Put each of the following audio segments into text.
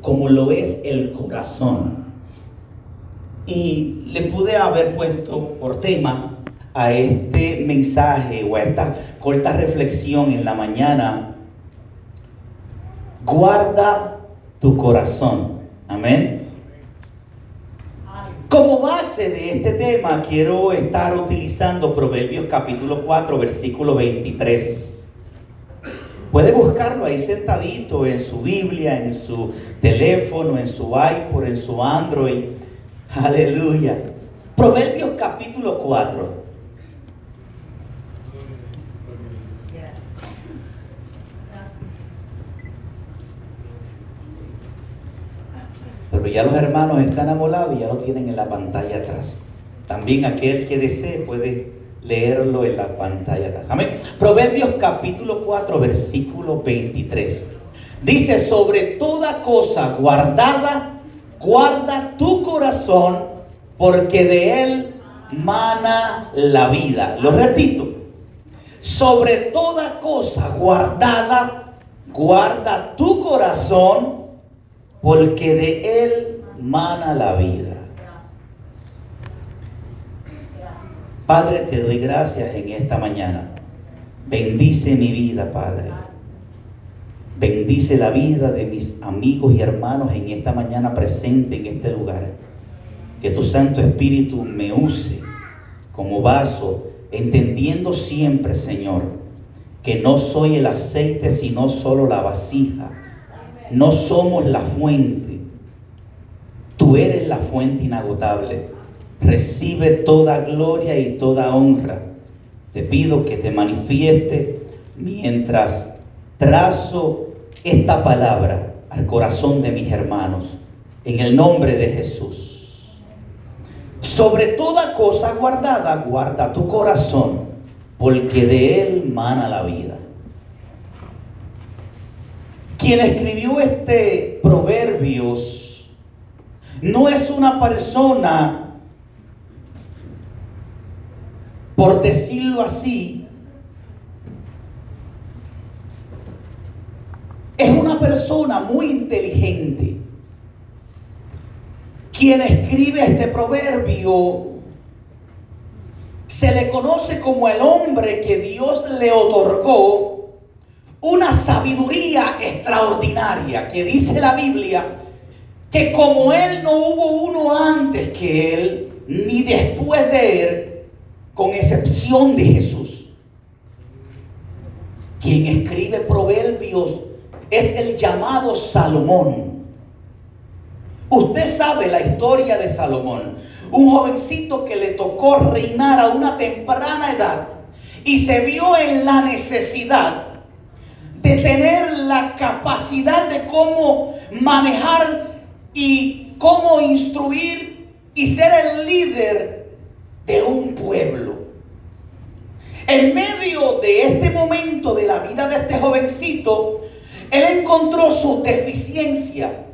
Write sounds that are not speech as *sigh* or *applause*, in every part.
como lo es el corazón. Y le pude haber puesto por tema a este mensaje o a esta corta reflexión en la mañana, guarda tu corazón. Amén. Como base de este tema quiero estar utilizando Proverbios capítulo 4, versículo 23. Puede buscarlo ahí sentadito en su Biblia, en su teléfono, en su iPod, en su Android. Aleluya. Proverbios capítulo 4. Pero ya los hermanos están amolados y ya lo tienen en la pantalla atrás. También aquel que desee puede leerlo en la pantalla atrás. Amén. Proverbios capítulo 4, versículo 23. Dice, sobre toda cosa guardada, guarda tu corazón, porque de él mana la vida. Lo repito. Sobre toda cosa guardada, guarda tu corazón, porque de él mana la vida. Padre, te doy gracias en esta mañana. Bendice mi vida, Padre. Bendice la vida de mis amigos y hermanos en esta mañana presente en este lugar. Que tu Santo Espíritu me use como vaso, entendiendo siempre, Señor, que no soy el aceite, sino solo la vasija. No somos la fuente. Tú eres la fuente inagotable recibe toda gloria y toda honra. Te pido que te manifieste mientras trazo esta palabra al corazón de mis hermanos, en el nombre de Jesús. Sobre toda cosa guardada, guarda tu corazón, porque de él mana la vida. Quien escribió este proverbios no es una persona por decirlo así, es una persona muy inteligente. Quien escribe este proverbio se le conoce como el hombre que Dios le otorgó una sabiduría extraordinaria, que dice la Biblia que como él no hubo uno antes que él, ni después de él, con excepción de Jesús. Quien escribe proverbios es el llamado Salomón. Usted sabe la historia de Salomón, un jovencito que le tocó reinar a una temprana edad y se vio en la necesidad de tener la capacidad de cómo manejar y cómo instruir y ser el líder de un pueblo. En medio de este momento de la vida de este jovencito, él encontró su deficiencia.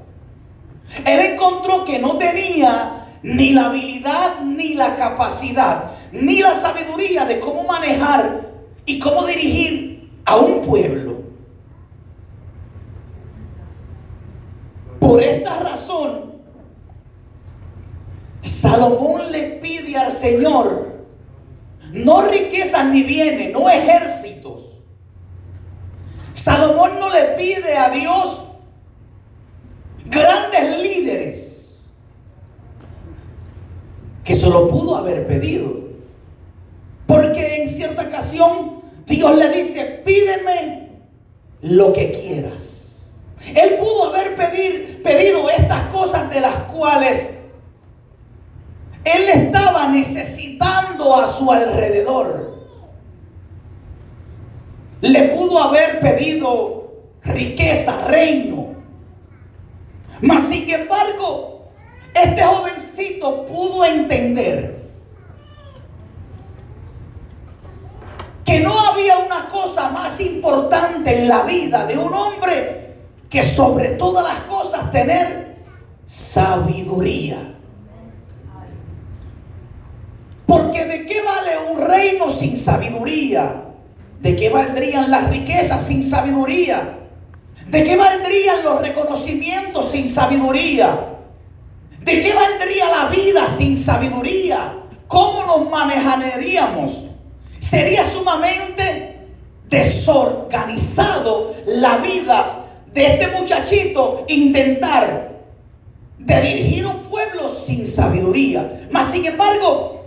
Él encontró que no tenía ni la habilidad, ni la capacidad, ni la sabiduría de cómo manejar y cómo dirigir a un pueblo. Por esta razón, Salomón le pide al Señor no riquezas ni bienes, no ejércitos. Salomón no le pide a Dios grandes líderes que se lo pudo haber pedido. Porque en cierta ocasión Dios le dice, pídeme lo que quieras. Él pudo haber pedido estas cosas de las cuales él estaba necesitando a su alrededor. Le pudo haber pedido riqueza, reino. Mas sin embargo, este jovencito pudo entender que no había una cosa más importante en la vida de un hombre que sobre todas las cosas tener sabiduría. Porque de qué vale un reino sin sabiduría? ¿De qué valdrían las riquezas sin sabiduría? ¿De qué valdrían los reconocimientos sin sabiduría? ¿De qué valdría la vida sin sabiduría? ¿Cómo nos manejaríamos? Sería sumamente desorganizado la vida de este muchachito intentar de dirigir un pueblo sin sabiduría. Mas sin embargo,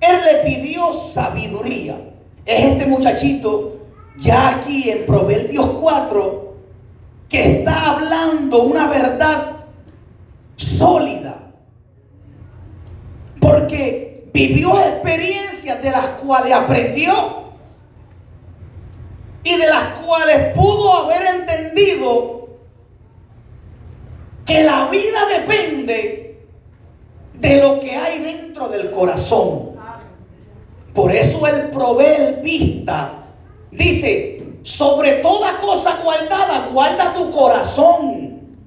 él le pidió sabiduría. Es este muchachito ya aquí en Proverbios 4 que está hablando una verdad sólida. Porque vivió experiencias de las cuales aprendió y de las cuales pudo haber entendido que la vida depende de lo que hay dentro del corazón. Por eso el proverbista dice, sobre toda cosa guardada, guarda tu corazón.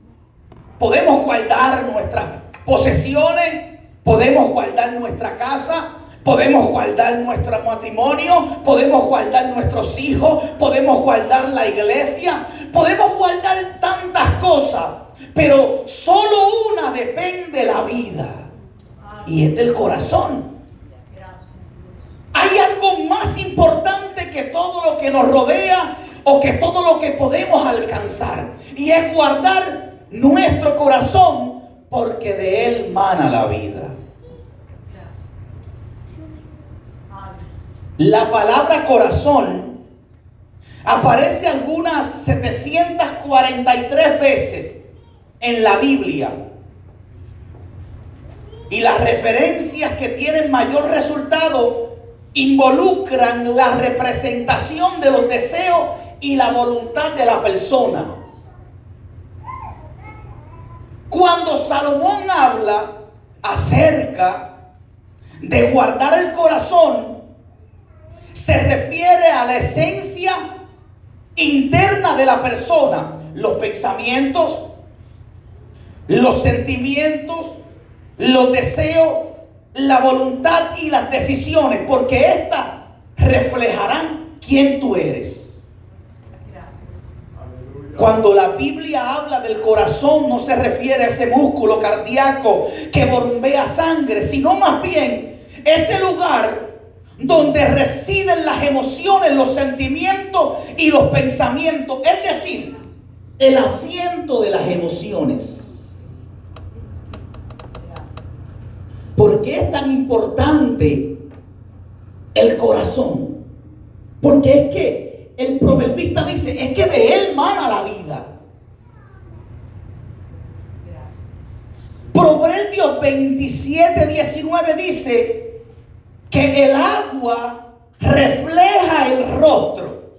Podemos guardar nuestras posesiones, podemos guardar nuestra casa, podemos guardar nuestro matrimonio, podemos guardar nuestros hijos, podemos guardar la iglesia, podemos guardar tantas cosas, pero solo una depende de la vida y es del corazón. Hay algo más importante que todo lo que nos rodea o que todo lo que podemos alcanzar. Y es guardar nuestro corazón porque de él mana la vida. La palabra corazón aparece algunas 743 veces en la Biblia. Y las referencias que tienen mayor resultado involucran la representación de los deseos y la voluntad de la persona. Cuando Salomón habla acerca de guardar el corazón, se refiere a la esencia interna de la persona, los pensamientos, los sentimientos, los deseos, la voluntad y las decisiones, porque éstas reflejarán quién tú eres. Cuando la Biblia habla del corazón no se refiere a ese músculo cardíaco que bombea sangre, sino más bien ese lugar donde residen las emociones, los sentimientos y los pensamientos, es decir, el asiento de las emociones. ¿Por qué es tan importante el corazón? Porque es que el proverbista dice, es que de él mana la vida. Proverbios 27, 19 dice que el agua refleja el rostro,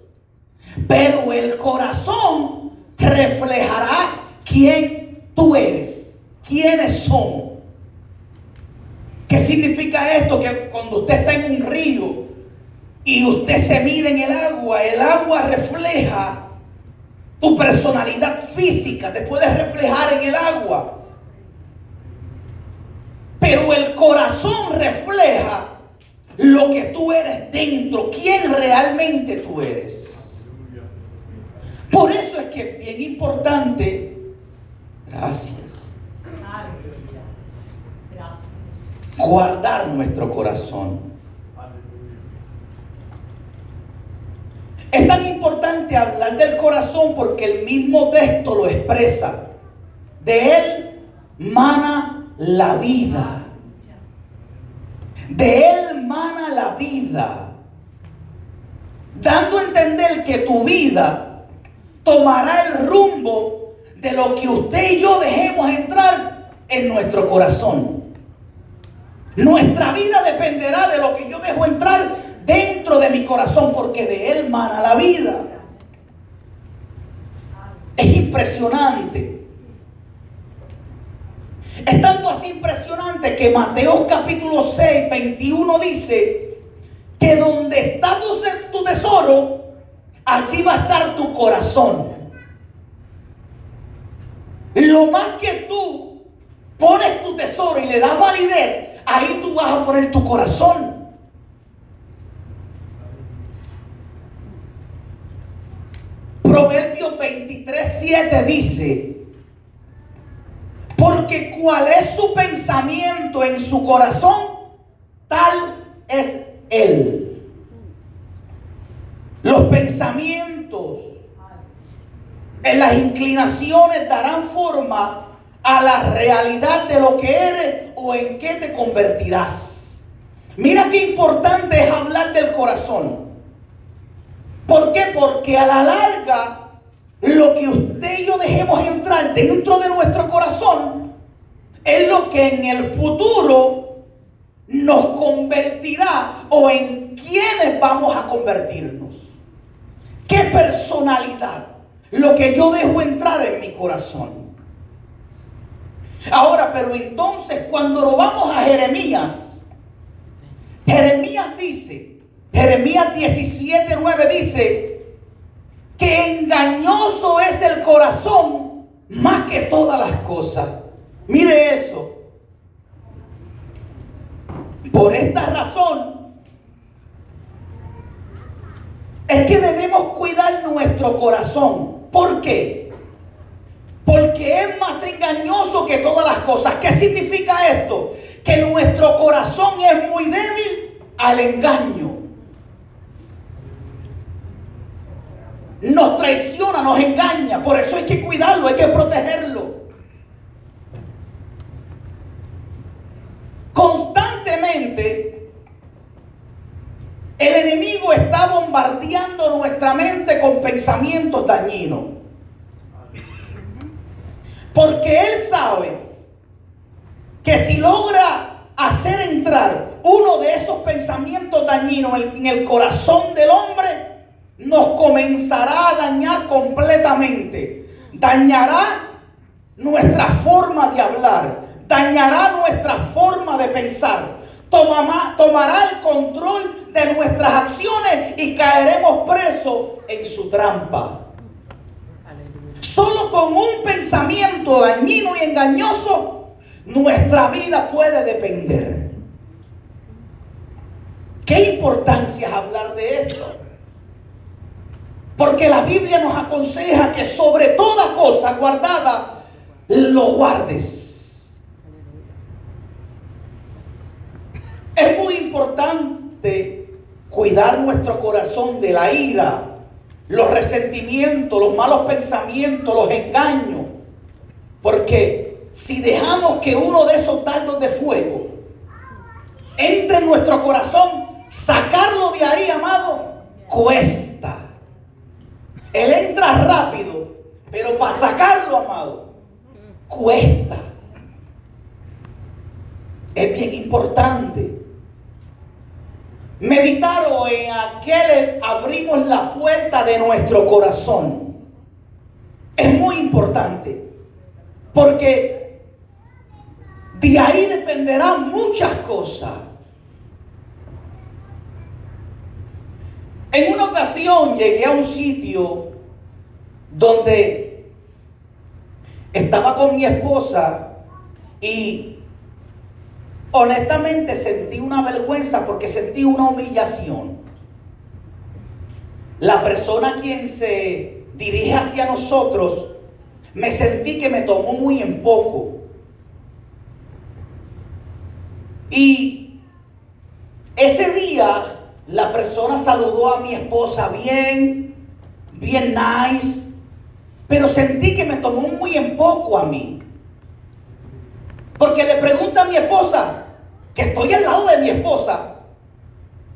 pero el corazón reflejará quién tú eres, quiénes son. ¿Qué significa esto? Que cuando usted está en un río y usted se mira en el agua, el agua refleja tu personalidad física, te puedes reflejar en el agua. Pero el corazón refleja lo que tú eres dentro, quién realmente tú eres. Por eso es que es bien importante, gracias guardar nuestro corazón. Es tan importante hablar del corazón porque el mismo texto lo expresa. De él mana la vida. De él mana la vida. Dando a entender que tu vida tomará el rumbo de lo que usted y yo dejemos entrar en nuestro corazón. Nuestra vida dependerá de lo que yo dejo entrar dentro de mi corazón, porque de él mana la vida. Es impresionante. Es tanto así impresionante que Mateo capítulo 6, 21 dice que donde está tu, tu tesoro, allí va a estar tu corazón. Lo más que tú pones tu tesoro y le das validez, ahí tú vas a poner tu corazón. Proverbios 23 23, 7 dice, porque cuál es su pensamiento en su corazón, tal es él. Los pensamientos en las inclinaciones darán forma a la realidad de lo que eres o en qué te convertirás. Mira qué importante es hablar del corazón. ¿Por qué? Porque a la larga lo que usted y yo dejemos entrar dentro de nuestro corazón es lo que en el futuro nos convertirá o en quiénes vamos a convertirnos. ¿Qué personalidad? Lo que yo dejo entrar en mi corazón. Ahora, pero entonces cuando lo vamos a Jeremías, Jeremías dice, Jeremías 17, 9 dice, que engañoso es el corazón más que todas las cosas. Mire eso. Por esta razón es que debemos cuidar nuestro corazón. ¿Por qué? Porque es más engañoso que todas las cosas. ¿Qué significa esto? Que nuestro corazón es muy débil al engaño. nos traiciona, nos engaña. Por eso hay que cuidarlo, hay que protegerlo. Constantemente el enemigo está bombardeando nuestra mente con pensamientos dañinos. Porque él sabe que si logra hacer entrar uno de esos pensamientos dañinos en el corazón del hombre, nos comenzará a dañar completamente. Dañará nuestra forma de hablar, dañará nuestra forma de pensar, tomará el control de nuestras acciones y caeremos presos en su trampa. Solo con un pensamiento dañino y engañoso, nuestra vida puede depender. ¿Qué importancia es hablar de esto? Porque la Biblia nos aconseja que sobre toda cosa guardada lo guardes. Es muy importante cuidar nuestro corazón de la ira, los resentimientos, los malos pensamientos, los engaños. Porque si dejamos que uno de esos dardos de fuego entre en nuestro corazón, sacarlo de ahí, amado, cuesta. Él entra rápido, pero para sacarlo, amado, cuesta. Es bien importante. Meditar o en aquel abrimos la puerta de nuestro corazón. Es muy importante. Porque de ahí dependerán muchas cosas. En una ocasión llegué a un sitio donde estaba con mi esposa y honestamente sentí una vergüenza porque sentí una humillación. La persona quien se dirige hacia nosotros, me sentí que me tomó muy en poco. Y ese día la persona saludó a mi esposa bien, bien nice, pero sentí que me tomó muy en poco a mí. Porque le pregunta a mi esposa, que estoy al lado de mi esposa,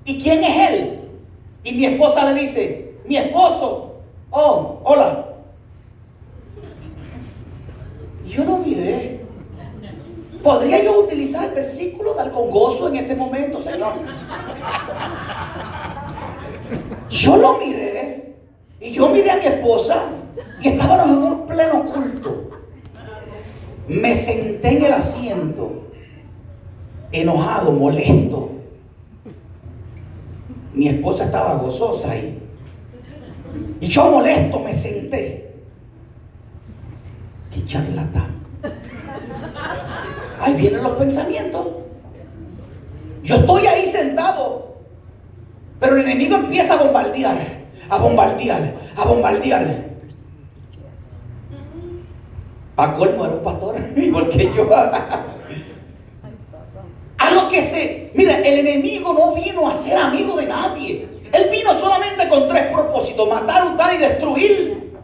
¿y quién es él? Y mi esposa le dice, mi esposo, oh, hola. Yo lo miré. ¿Podría yo utilizar el versículo del con gozo en este momento, Señor? Yo lo miré y yo miré a mi esposa y estábamos en un pleno culto. Me senté en el asiento, enojado, molesto. Mi esposa estaba gozosa ahí. Y yo molesto me senté. Qué charlatán. Ahí vienen los pensamientos. Yo estoy ahí sentado, pero el enemigo empieza a bombardear, a bombardear, a bombardear. Para colmo era un pastor, *laughs* igual que yo. Mira, el enemigo no vino a ser amigo de nadie. Él vino solamente con tres propósitos: matar, untar y destruir.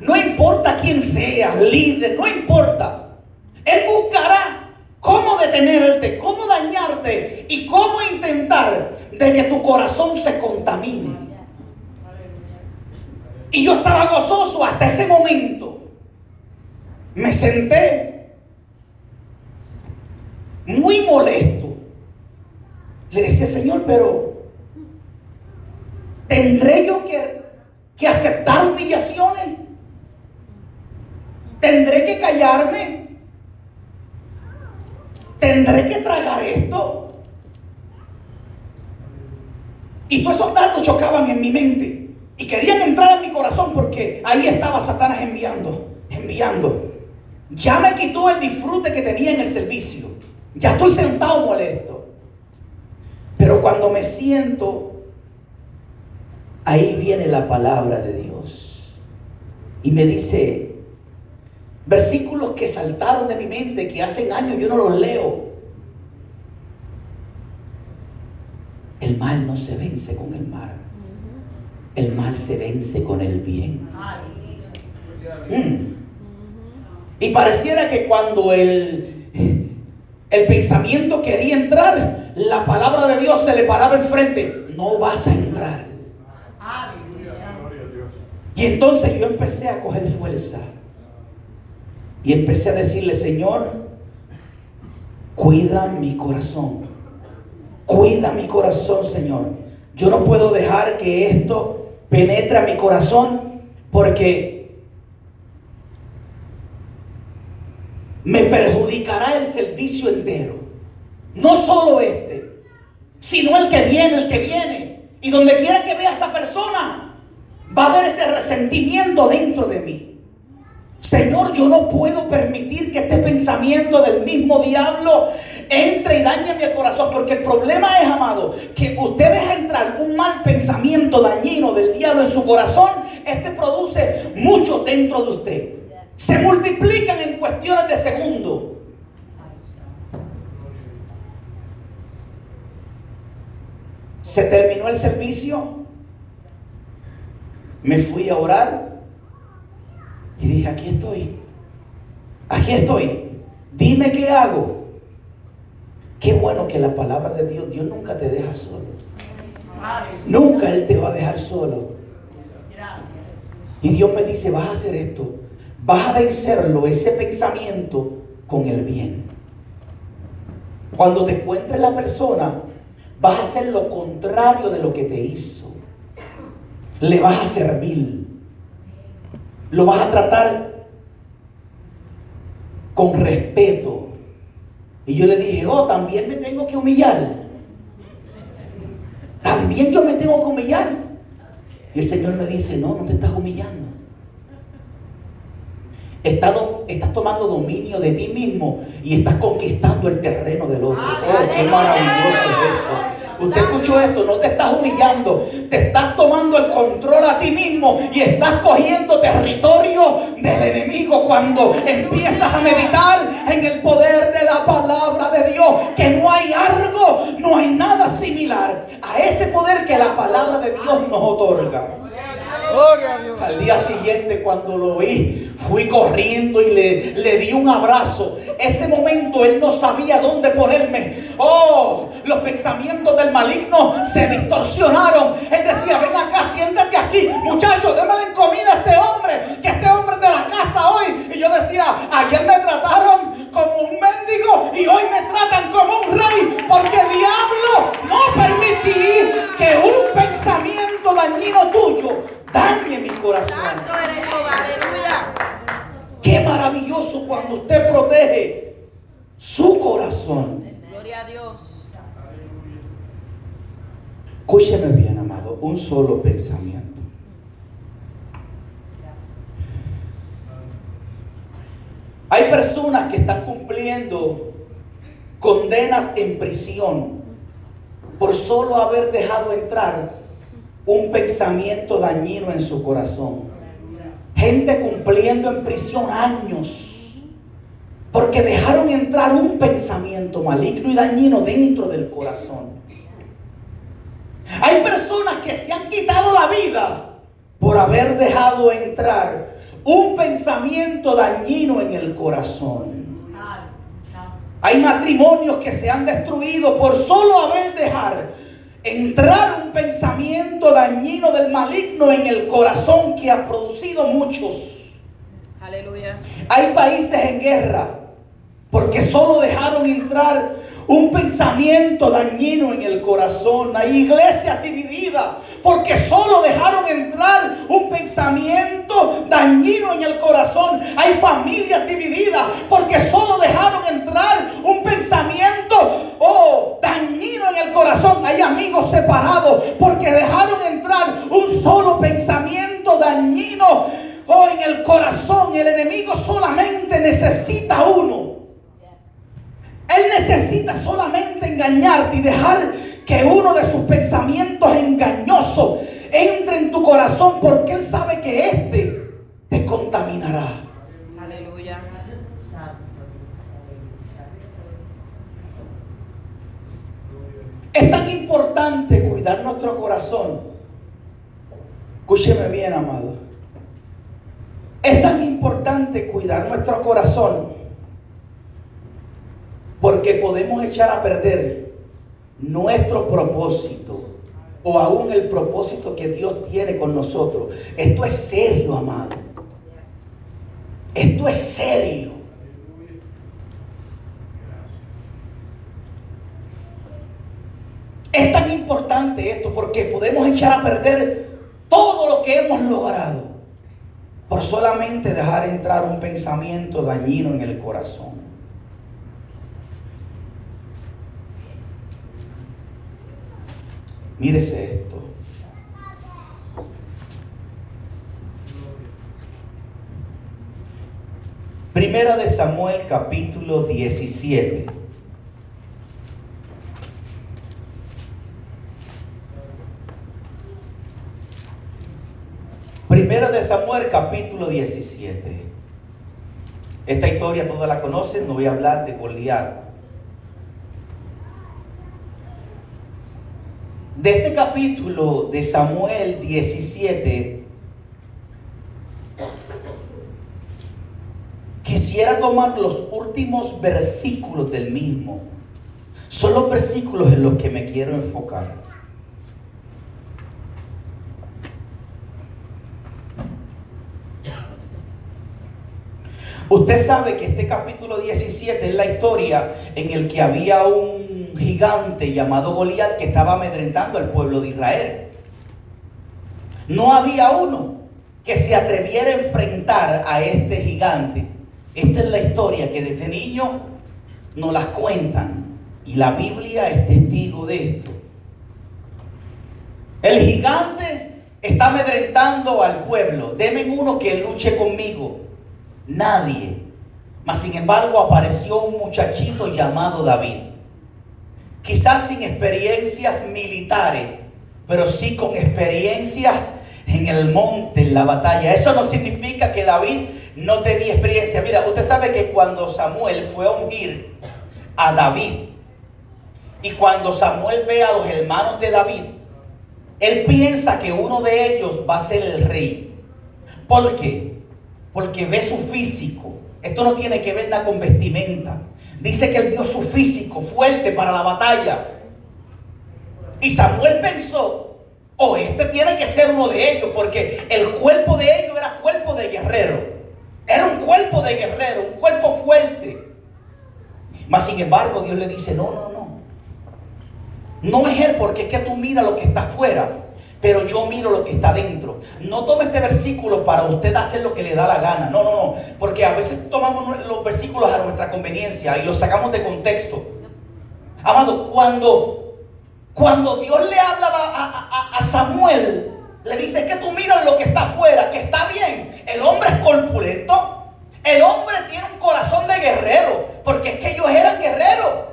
No importa quién sea, líder, no importa. Él buscará cómo detenerte, cómo dañarte y cómo intentar de que tu corazón se contamine. Y yo estaba gozoso hasta ese momento. Me senté muy molesto. Le decía, Señor, pero ¿tendré yo que, que aceptar humillaciones? ¿Tendré que callarme? ¿Tendré que tragar esto? Y todos esos datos chocaban en mi mente y querían entrar en mi corazón porque ahí estaba Satanás enviando, enviando. Ya me quitó el disfrute que tenía en el servicio. Ya estoy sentado molesto. Pero cuando me siento, ahí viene la palabra de Dios. Y me dice, versículos que saltaron de mi mente, que hace años yo no los leo. El mal no se vence con el mal. El mal se vence con el bien. Mm. Y pareciera que cuando el, el pensamiento quería entrar, la palabra de Dios se le paraba enfrente. No vas a entrar. Y entonces yo empecé a coger fuerza. Y empecé a decirle, Señor, cuida mi corazón. Cuida mi corazón, Señor. Yo no puedo dejar que esto penetre a mi corazón porque me perjudicará el servicio entero. No solo este, sino el que viene, el que viene. Y donde quiera que vea a esa persona, va a haber ese resentimiento dentro de mí. Señor, yo no puedo permitir que este pensamiento del mismo diablo entre y dañe mi corazón. Porque el problema es, amado, que usted deja entrar un mal pensamiento dañino del diablo en su corazón. Este produce mucho dentro de usted. Se multiplican en cuestiones de segundos. Se terminó el servicio. Me fui a orar. Y dije, aquí estoy. Aquí estoy. Dime qué hago. Qué bueno que la palabra de Dios, Dios nunca te deja solo. Nunca Él te va a dejar solo. Y Dios me dice, vas a hacer esto. Vas a vencerlo, ese pensamiento, con el bien. Cuando te encuentres la persona, vas a hacer lo contrario de lo que te hizo. Le vas a servir. Lo vas a tratar con respeto. Y yo le dije, oh, también me tengo que humillar. También yo me tengo que humillar. Y el Señor me dice, no, no te estás humillando. Estás, estás, tomando dominio de ti mismo y estás conquistando el terreno del otro. Oh, qué maravilloso es eso. Usted escuchó esto, no te estás humillando, te estás tomando el control a ti mismo y estás cogiendo territorio del enemigo cuando empiezas a meditar en el poder de la palabra de Dios, que no hay algo, no hay nada similar a ese poder que la palabra de Dios nos otorga. Al día siguiente cuando lo vi, fui corriendo y le, le di un abrazo. Ese momento él no sabía dónde ponerme. Oh, los pensamientos del maligno se distorsionaron. Él decía, ven acá, siéntate aquí. Muchachos, démele comida a este hombre, que este hombre es de la casa hoy. Y yo decía, ayer me trataron como un mendigo y hoy me tratan como un rey. Porque diablo, no permití que un pensamiento dañino tuyo dañe mi corazón. Qué maravilloso cuando usted protege su corazón. Gloria a Dios. Escúcheme bien, amado, un solo pensamiento. Hay personas que están cumpliendo condenas en prisión por solo haber dejado entrar un pensamiento dañino en su corazón. Gente cumpliendo en prisión años Porque dejaron entrar un pensamiento maligno y dañino dentro del corazón. Hay personas que se han quitado la vida por haber dejado entrar un pensamiento dañino en el corazón. Hay matrimonios que se han destruido por solo haber dejado entrar un pensamiento dañino del maligno en el corazón que ha producido muchos. Aleluya. Hay países en guerra porque solo dejaron entrar un pensamiento dañino en el corazón. Hay iglesias divididas porque solo dejaron entrar un pensamiento dañino en el corazón. Hay familias divididas porque solo dejaron entrar un pensamiento oh, dañino en el corazón. Hay amigos separados porque dejaron entrar un solo pensamiento dañino oh, en el corazón. El enemigo solamente necesita uno. Él necesita solamente engañarte y dejar que uno de sus pensamientos engañosos entre en tu corazón porque Él sabe que éste te contaminará. Aleluya. Es tan importante cuidar nuestro corazón. Escúcheme bien, amado. Es tan importante cuidar nuestro corazón porque podemos echar a perder nuestro propósito o aún el propósito que Dios tiene con nosotros. Esto es serio, amado. Esto es serio. Es tan importante esto porque podemos echar a perder todo lo que hemos logrado por solamente dejar entrar un pensamiento dañino en el corazón. Mírese esto. Primera de Samuel capítulo 17. Primera de Samuel capítulo 17. Esta historia todos la conocen, no voy a hablar de Goliat. De este capítulo de Samuel 17, quisiera tomar los últimos versículos del mismo. Son los versículos en los que me quiero enfocar. Usted sabe que este capítulo 17 es la historia en el que había un gigante llamado Goliat que estaba amedrentando al pueblo de Israel. No había uno que se atreviera a enfrentar a este gigante. Esta es la historia que desde niño nos las cuentan y la Biblia es testigo de esto. El gigante está amedrentando al pueblo. Deme uno que luche conmigo. Nadie. Mas sin embargo apareció un muchachito llamado David quizás sin experiencias militares, pero sí con experiencias en el monte, en la batalla. Eso no significa que David no tenía experiencia. Mira, usted sabe que cuando Samuel fue a ungir a David, y cuando Samuel ve a los hermanos de David, él piensa que uno de ellos va a ser el rey. ¿Por qué? Porque ve su físico. Esto no tiene que ver nada con vestimenta. Dice que él vio su físico fuerte para la batalla. Y Samuel pensó, oh, este tiene que ser uno de ellos, porque el cuerpo de ellos era cuerpo de guerrero. Era un cuerpo de guerrero, un cuerpo fuerte. Mas sin embargo, Dios le dice, no, no, no. No es él, porque es que tú mira lo que está afuera pero yo miro lo que está dentro. No tome este versículo para usted hacer lo que le da la gana. No, no, no. Porque a veces tomamos los versículos a nuestra conveniencia y los sacamos de contexto. Amado, cuando, cuando Dios le habla a, a Samuel, le dice que tú miras lo que está afuera, que está bien. El hombre es corpulento. El hombre tiene un corazón de guerrero. Porque es que ellos eran guerreros.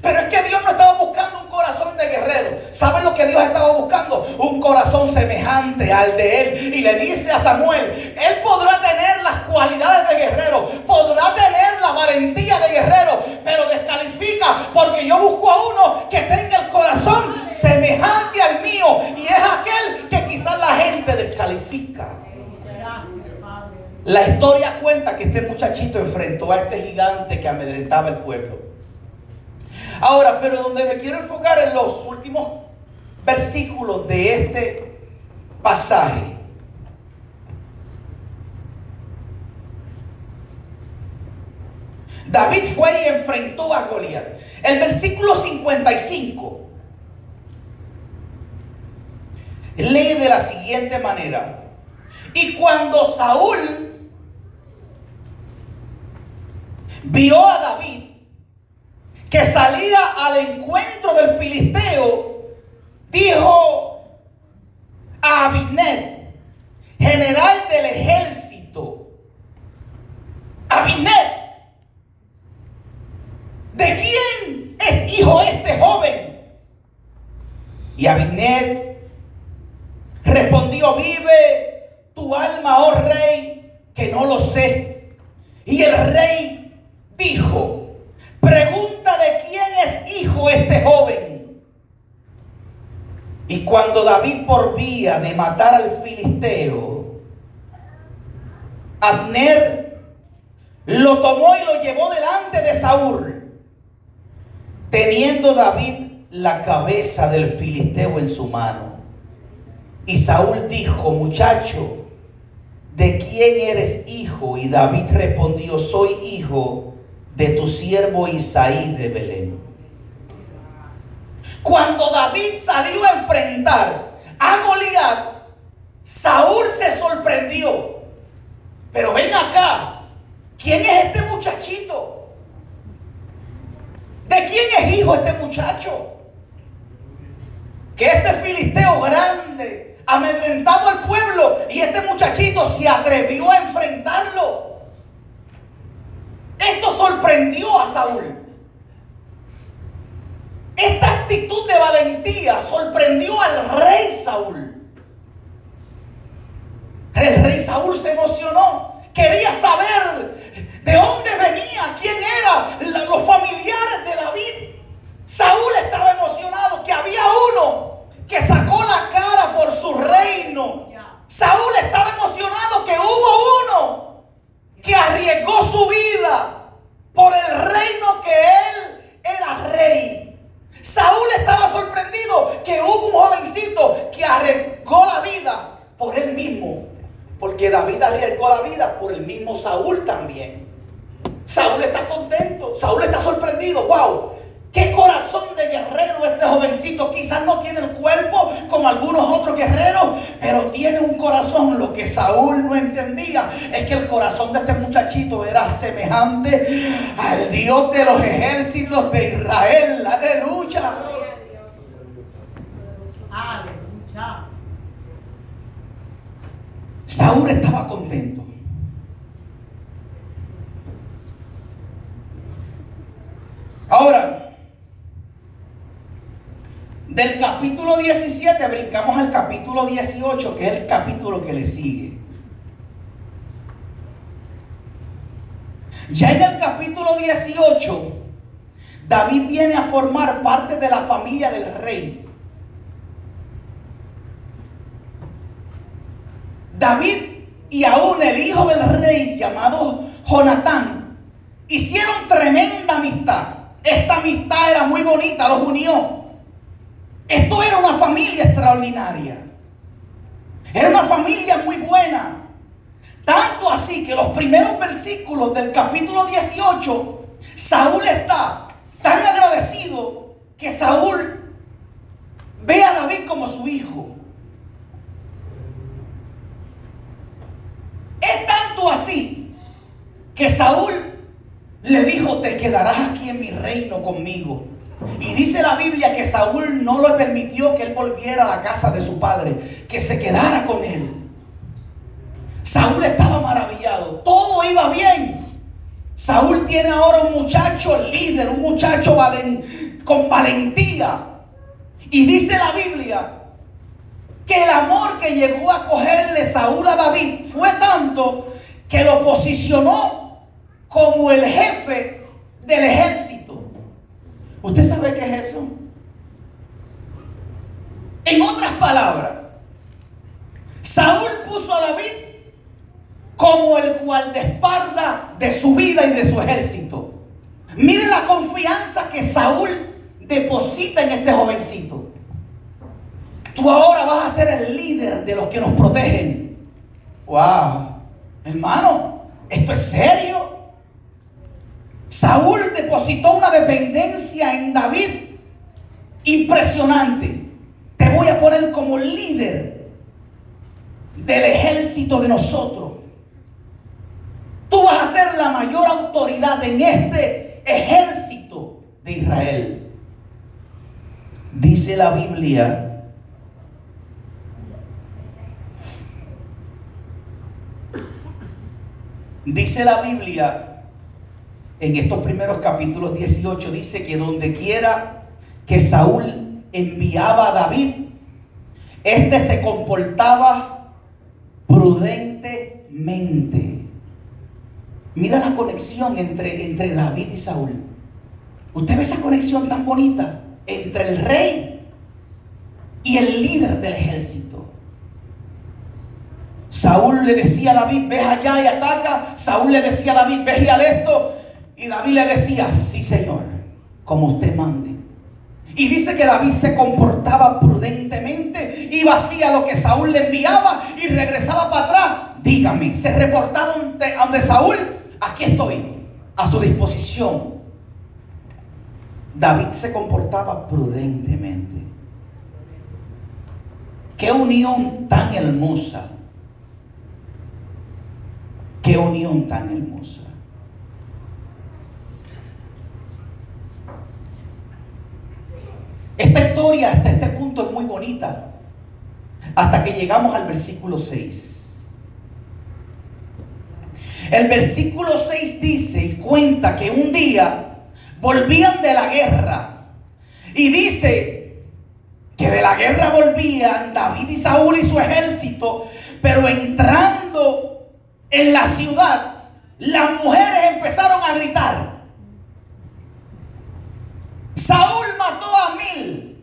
Pero es que Dios no estaba buscando un corazón de guerrero. ¿Saben lo que Dios estaba buscando? Un corazón semejante al de él. Y le dice a Samuel, él podrá tener las cualidades de guerrero, podrá tener la valentía de guerrero, pero descalifica porque yo busco a uno que tenga el corazón semejante al mío. Y es aquel que quizás la gente descalifica. La historia cuenta que este muchachito enfrentó a este gigante que amedrentaba el pueblo. Ahora, pero donde me quiero enfocar en los últimos versículos de este pasaje. David fue y enfrentó a Goliat. El versículo 55 lee de la siguiente manera. Y cuando Saúl vio a David que salía al encuentro del filisteo, dijo a Abined, general del ejército, Abined, ¿de quién es hijo este joven? Y Abined respondió, vive tu alma, oh rey, que no lo sé. Y el rey dijo, pregunta hijo este joven. Y cuando David por vía de matar al filisteo, Abner lo tomó y lo llevó delante de Saúl, teniendo David la cabeza del filisteo en su mano. Y Saúl dijo, muchacho, ¿de quién eres hijo? Y David respondió, soy hijo de tu siervo Isaí de Belén. Cuando David salió a enfrentar a Goliat, Saúl se sorprendió. Pero ven acá, ¿quién es este muchachito? ¿De quién es hijo este muchacho? Que este filisteo grande, amedrentado al pueblo, y este muchachito se atrevió a enfrentarlo. Esto sorprendió a Saúl. Esta actitud de valentía sorprendió al rey Saúl. El rey Saúl se emocionó. Quería saber de dónde venía, quién era, los familiares de David. Saúl estaba emocionado que había uno que sacó la cara por su reino. Saúl estaba emocionado que hubo uno que arriesgó su vida por el reino que él era rey. Saúl estaba sorprendido que hubo un jovencito que arriesgó la vida por él mismo. Porque David arriesgó la vida por el mismo Saúl también. Saúl está contento, Saúl está sorprendido. ¡Wow! Qué corazón de guerrero este jovencito. Quizás no tiene el cuerpo como algunos otros guerreros, pero tiene un corazón. Lo que Saúl no entendía es que el corazón de este muchachito era semejante al Dios de los ejércitos de Israel. Aleluya. Aleluya. Saúl estaba contento. Ahora, del capítulo 17 brincamos al capítulo 18, que es el capítulo que le sigue. Ya en el capítulo 18, David viene a formar parte de la familia del rey. David y aún el hijo del rey llamado Jonatán hicieron tremenda amistad. Esta amistad era muy bonita, los unió. Esto era una familia extraordinaria. Era una familia muy buena. Tanto así que los primeros versículos del capítulo 18, Saúl está tan agradecido que Saúl ve a David como su hijo. Es tanto así que Saúl le dijo, te quedarás aquí en mi reino conmigo. Y dice la Biblia que Saúl no le permitió que él volviera a la casa de su padre, que se quedara con él. Saúl estaba maravillado, todo iba bien. Saúl tiene ahora un muchacho líder, un muchacho con valentía. Y dice la Biblia que el amor que llegó a cogerle Saúl a David fue tanto que lo posicionó como el jefe del ejército. ¿Usted sabe qué es eso? En otras palabras, Saúl puso a David como el guardaespaldas de su vida y de su ejército. Mire la confianza que Saúl deposita en este jovencito. Tú ahora vas a ser el líder de los que nos protegen. ¡Wow! Hermano, esto es serio. Saúl depositó una dependencia en David impresionante. Te voy a poner como líder del ejército de nosotros. Tú vas a ser la mayor autoridad en este ejército de Israel. Dice la Biblia Dice la Biblia en estos primeros capítulos 18, dice que donde quiera que Saúl enviaba a David, este se comportaba prudentemente. Mira la conexión entre, entre David y Saúl. Usted ve esa conexión tan bonita entre el rey y el líder del ejército. Saúl le decía a David, ve allá y ataca. Saúl le decía a David, ve y al esto. Y David le decía, sí Señor, como usted mande. Y dice que David se comportaba prudentemente, iba hacía lo que Saúl le enviaba y regresaba para atrás. Dígame, se reportaba ante, ante Saúl, aquí estoy, a su disposición. David se comportaba prudentemente. Qué unión tan hermosa Qué unión tan hermosa. Esta historia hasta este punto es muy bonita. Hasta que llegamos al versículo 6. El versículo 6 dice y cuenta que un día volvían de la guerra. Y dice que de la guerra volvían David y Saúl y su ejército, pero entrando en la ciudad, las mujeres empezaron a gritar. Saúl mató a mil.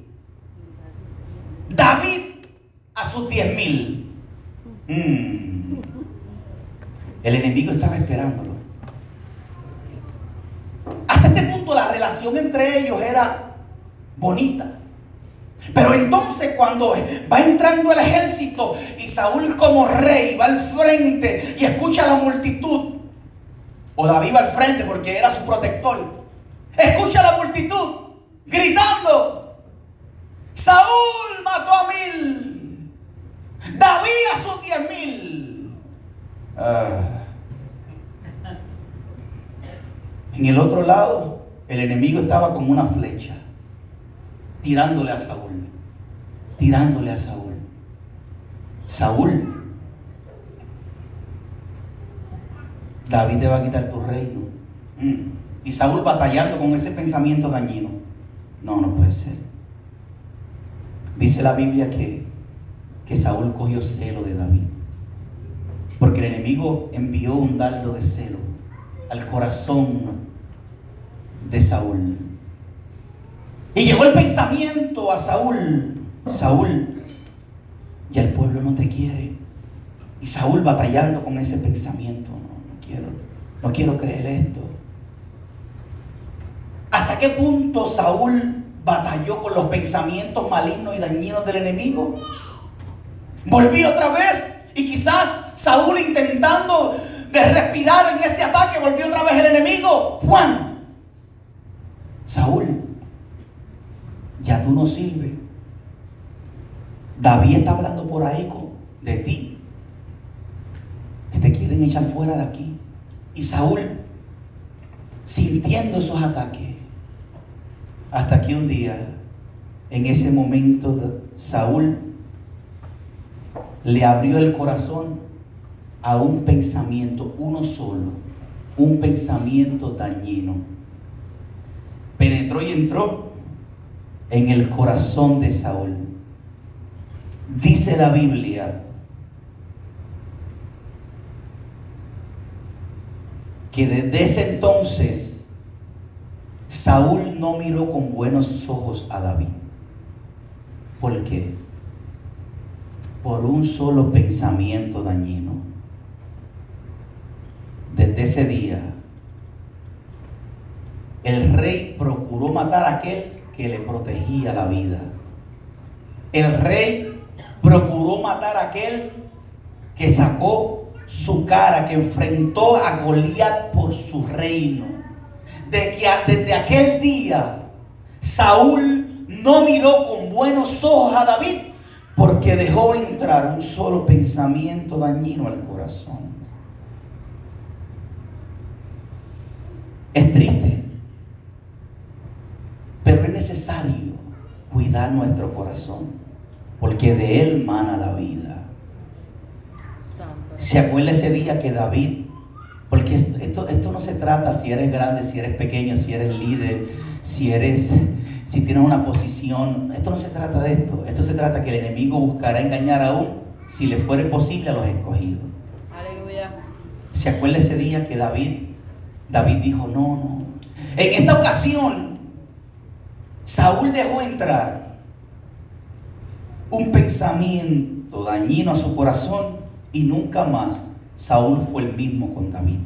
David a sus diez mil. Mm. El enemigo estaba esperándolo. Hasta este punto la relación entre ellos era bonita. Pero entonces cuando va entrando el ejército y Saúl como rey va al frente y escucha a la multitud, o David va al frente porque era su protector, escucha a la multitud gritando, Saúl mató a mil, David a sus diez mil. Ah. En el otro lado, el enemigo estaba como una flecha tirándole a Saúl, tirándole a Saúl. Saúl, David te va a quitar tu reino. Mm. Y Saúl batallando con ese pensamiento dañino. No, no puede ser. Dice la Biblia que, que Saúl cogió celo de David. Porque el enemigo envió un dardo de celo al corazón de Saúl. Y llegó el pensamiento a Saúl, Saúl, ya el pueblo no te quiere. Y Saúl batallando con ese pensamiento, no, no quiero, no quiero creer esto. ¿Hasta qué punto Saúl batalló con los pensamientos malignos y dañinos del enemigo? Volví otra vez y quizás Saúl intentando de respirar en ese ataque, volvió otra vez el enemigo. Juan, Saúl ya tú no sirves. David está hablando por ahí de ti, que te quieren echar fuera de aquí. Y Saúl, sintiendo esos ataques, hasta que un día, en ese momento, Saúl le abrió el corazón a un pensamiento, uno solo, un pensamiento dañino. Penetró y entró en el corazón de Saúl. Dice la Biblia que desde ese entonces Saúl no miró con buenos ojos a David. ¿Por qué? Por un solo pensamiento dañino. Desde ese día el rey procuró matar a aquel que le protegía la vida. El rey procuró matar a aquel que sacó su cara, que enfrentó a Goliat por su reino. De que desde aquel día Saúl no miró con buenos ojos a David porque dejó entrar un solo pensamiento dañino al corazón. Es triste, pero es necesario cuidar nuestro corazón, porque de él mana la vida. ¿Se acuerda ese día que David, porque esto, esto no se trata si eres grande, si eres pequeño, si eres líder, si eres, si tienes una posición, esto no se trata de esto, esto se trata que el enemigo buscará engañar aún, si le fuere posible, a los escogidos. Aleluya. ¿Se acuerda ese día que David David dijo, no, no. En esta ocasión, Saúl dejó entrar un pensamiento dañino a su corazón y nunca más Saúl fue el mismo con David,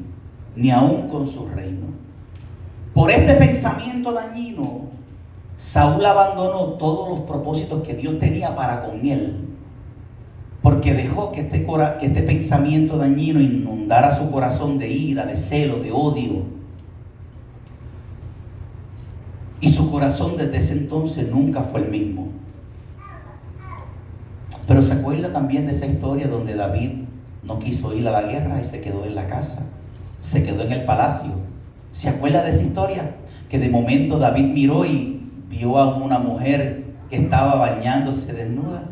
ni aún con su reino. Por este pensamiento dañino, Saúl abandonó todos los propósitos que Dios tenía para con él porque dejó que este, que este pensamiento dañino inundara su corazón de ira, de celo, de odio. Y su corazón desde ese entonces nunca fue el mismo. Pero se acuerda también de esa historia donde David no quiso ir a la guerra y se quedó en la casa, se quedó en el palacio. ¿Se acuerda de esa historia? Que de momento David miró y vio a una mujer que estaba bañándose desnuda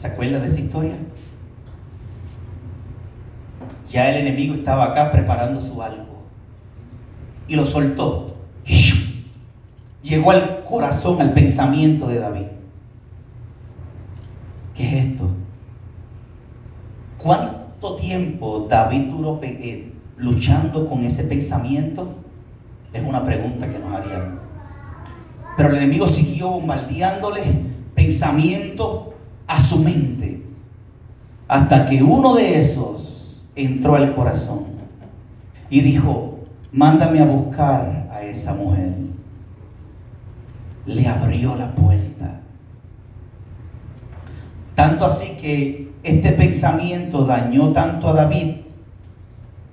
¿Se acuerda de esa historia? Ya el enemigo estaba acá preparando su algo. Y lo soltó. Llegó al corazón, al pensamiento de David. ¿Qué es esto? ¿Cuánto tiempo David duró eh, luchando con ese pensamiento? Es una pregunta que nos harían. Pero el enemigo siguió bombardeándole pensamientos a su mente hasta que uno de esos entró al corazón y dijo, mándame a buscar a esa mujer. Le abrió la puerta. Tanto así que este pensamiento dañó tanto a David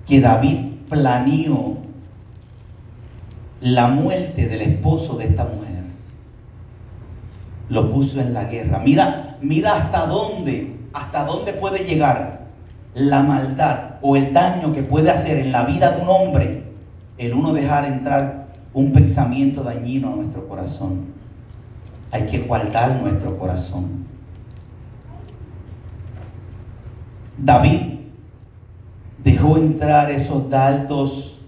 que David planeó la muerte del esposo de esta mujer. Lo puso en la guerra. Mira, mira hasta dónde, hasta dónde puede llegar la maldad o el daño que puede hacer en la vida de un hombre el uno dejar entrar un pensamiento dañino a nuestro corazón. Hay que guardar nuestro corazón. David dejó entrar esos dardos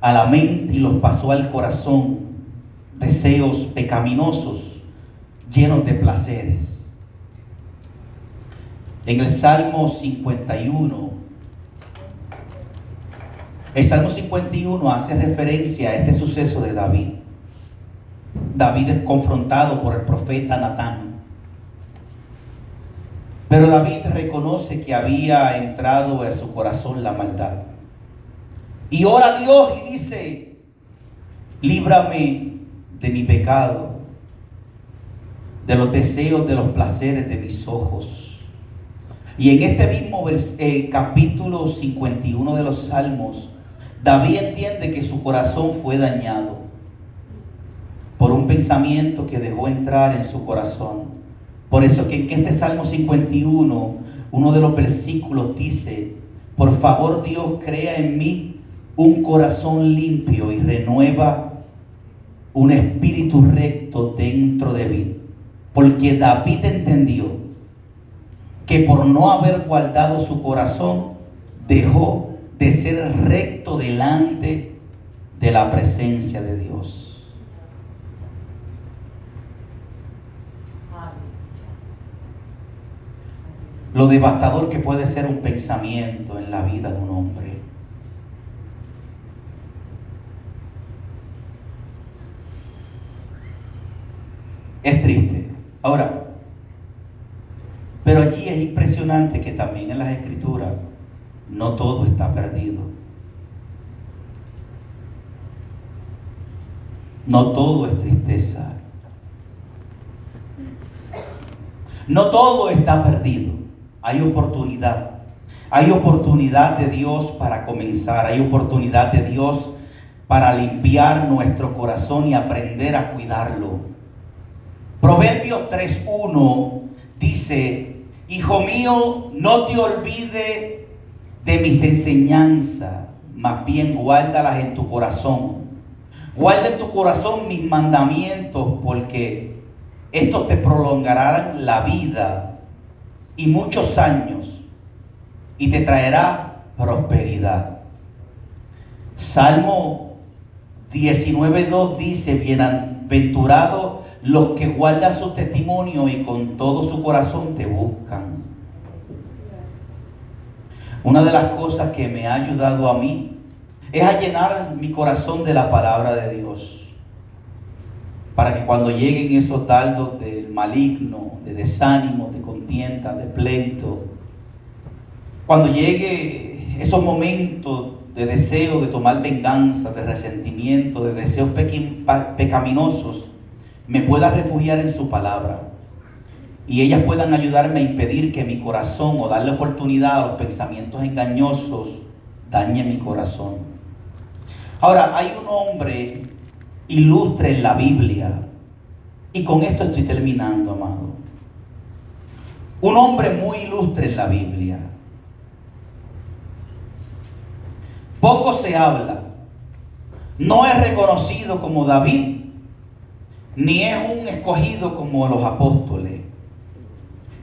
a la mente y los pasó al corazón, deseos pecaminosos, llenos de placeres. En el Salmo 51, el Salmo 51 hace referencia a este suceso de David. David es confrontado por el profeta Natán. Pero David reconoce que había entrado en su corazón la maldad. Y ora a Dios y dice, líbrame de mi pecado, de los deseos, de los placeres de mis ojos y en este mismo eh, capítulo 51 de los Salmos, David entiende que su corazón fue dañado por un pensamiento que dejó entrar en su corazón. Por eso que en este Salmo 51, uno de los versículos dice, por favor Dios crea en mí un corazón limpio y renueva un espíritu recto dentro de mí. Porque David entendió que por no haber guardado su corazón dejó de ser recto delante de la presencia de Dios. Lo devastador que puede ser un pensamiento en la vida de un hombre. Es triste. Ahora, pero allí es impresionante que también en las escrituras no todo está perdido. No todo es tristeza. No todo está perdido. Hay oportunidad. Hay oportunidad de Dios para comenzar. Hay oportunidad de Dios para limpiar nuestro corazón y aprender a cuidarlo. Proverbios 3.1 dice, Hijo mío, no te olvides de mis enseñanzas, más bien guárdalas en tu corazón. Guarda en tu corazón mis mandamientos, porque estos te prolongarán la vida y muchos años, y te traerá prosperidad. Salmo 19.2 dice, bienaventurados los que guardan su testimonio y con todo su corazón te buscan. Una de las cosas que me ha ayudado a mí es a llenar mi corazón de la palabra de Dios. Para que cuando lleguen esos dardos del maligno, de desánimo, de contienda, de pleito, cuando llegue esos momentos de deseo de tomar venganza, de resentimiento, de deseos pecaminosos, me pueda refugiar en su palabra y ellas puedan ayudarme a impedir que mi corazón o darle oportunidad a los pensamientos engañosos dañe mi corazón. Ahora, hay un hombre ilustre en la Biblia y con esto estoy terminando, amado. Un hombre muy ilustre en la Biblia. Poco se habla. No es reconocido como David, ni es un escogido como los apóstoles.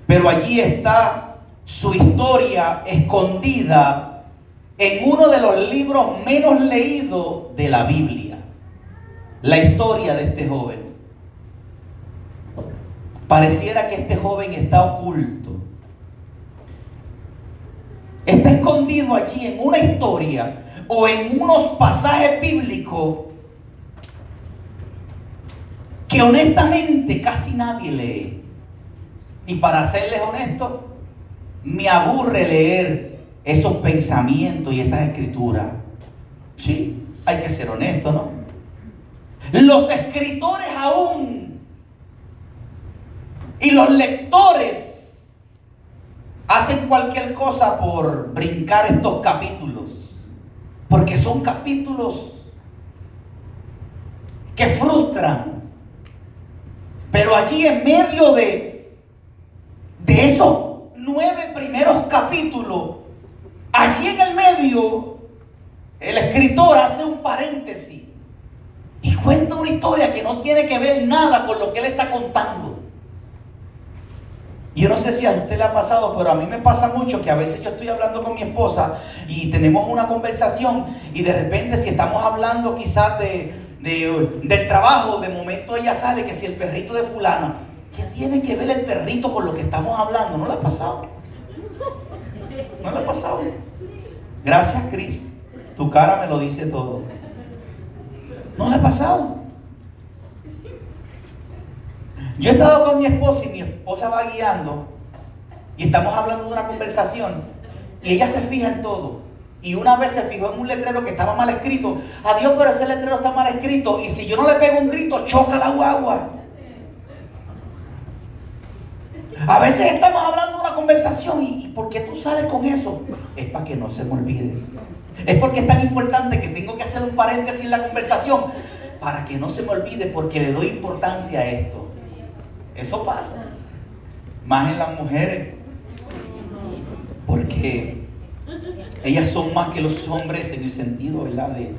Pero allí está su historia escondida en uno de los libros menos leídos de la Biblia. La historia de este joven. Pareciera que este joven está oculto. Está escondido allí en una historia o en unos pasajes bíblicos que honestamente casi nadie lee. Y para serles honesto, me aburre leer esos pensamientos y esas escrituras. Sí, hay que ser honesto, ¿no? Los escritores aún y los lectores hacen cualquier cosa por brincar estos capítulos. Porque son capítulos que frustran. Pero allí en medio de de esos nueve primeros capítulos, allí en el medio, el escritor hace un paréntesis y cuenta una historia que no tiene que ver nada con lo que él está contando. Y yo no sé si a usted le ha pasado, pero a mí me pasa mucho que a veces yo estoy hablando con mi esposa y tenemos una conversación y de repente si estamos hablando quizás de, del trabajo, de momento ella sale que si el perrito de fulano, ¿Qué tiene que ver el perrito con lo que estamos hablando? ¿No le ha pasado? ¿No le ha pasado? Gracias, Cris. Tu cara me lo dice todo. ¿No le ha pasado? Yo he estado con mi esposa y mi esposa va guiando y estamos hablando de una conversación y ella se fija en todo. Y una vez se fijó en un letrero que estaba mal escrito. Adiós, pero ese letrero está mal escrito. Y si yo no le pego un grito, choca la guagua. A veces estamos hablando de una conversación y, ¿por qué tú sales con eso? Es para que no se me olvide. Es porque es tan importante que tengo que hacer un paréntesis en la conversación para que no se me olvide porque le doy importancia a esto. Eso pasa. Más en las mujeres. Porque ellas son más que los hombres en el sentido, ¿verdad? De,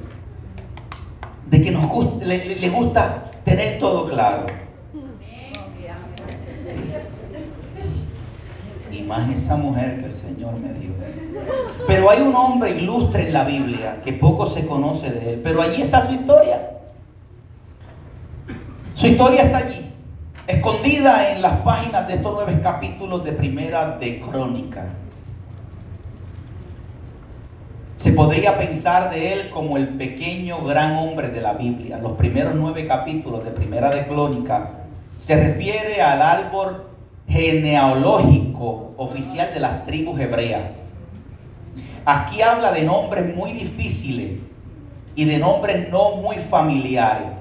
de que nos gusta, le gusta tener todo claro. Más esa mujer que el Señor me dio. Pero hay un hombre ilustre en la Biblia que poco se conoce de él, pero allí está su historia. Su historia está allí, escondida en las páginas de estos nueve capítulos de Primera de Crónica. Se podría pensar de él como el pequeño gran hombre de la Biblia. Los primeros nueve capítulos de Primera de Crónica se refiere al árbol genealógico oficial de las tribus hebreas. Aquí habla de nombres muy difíciles y de nombres no muy familiares.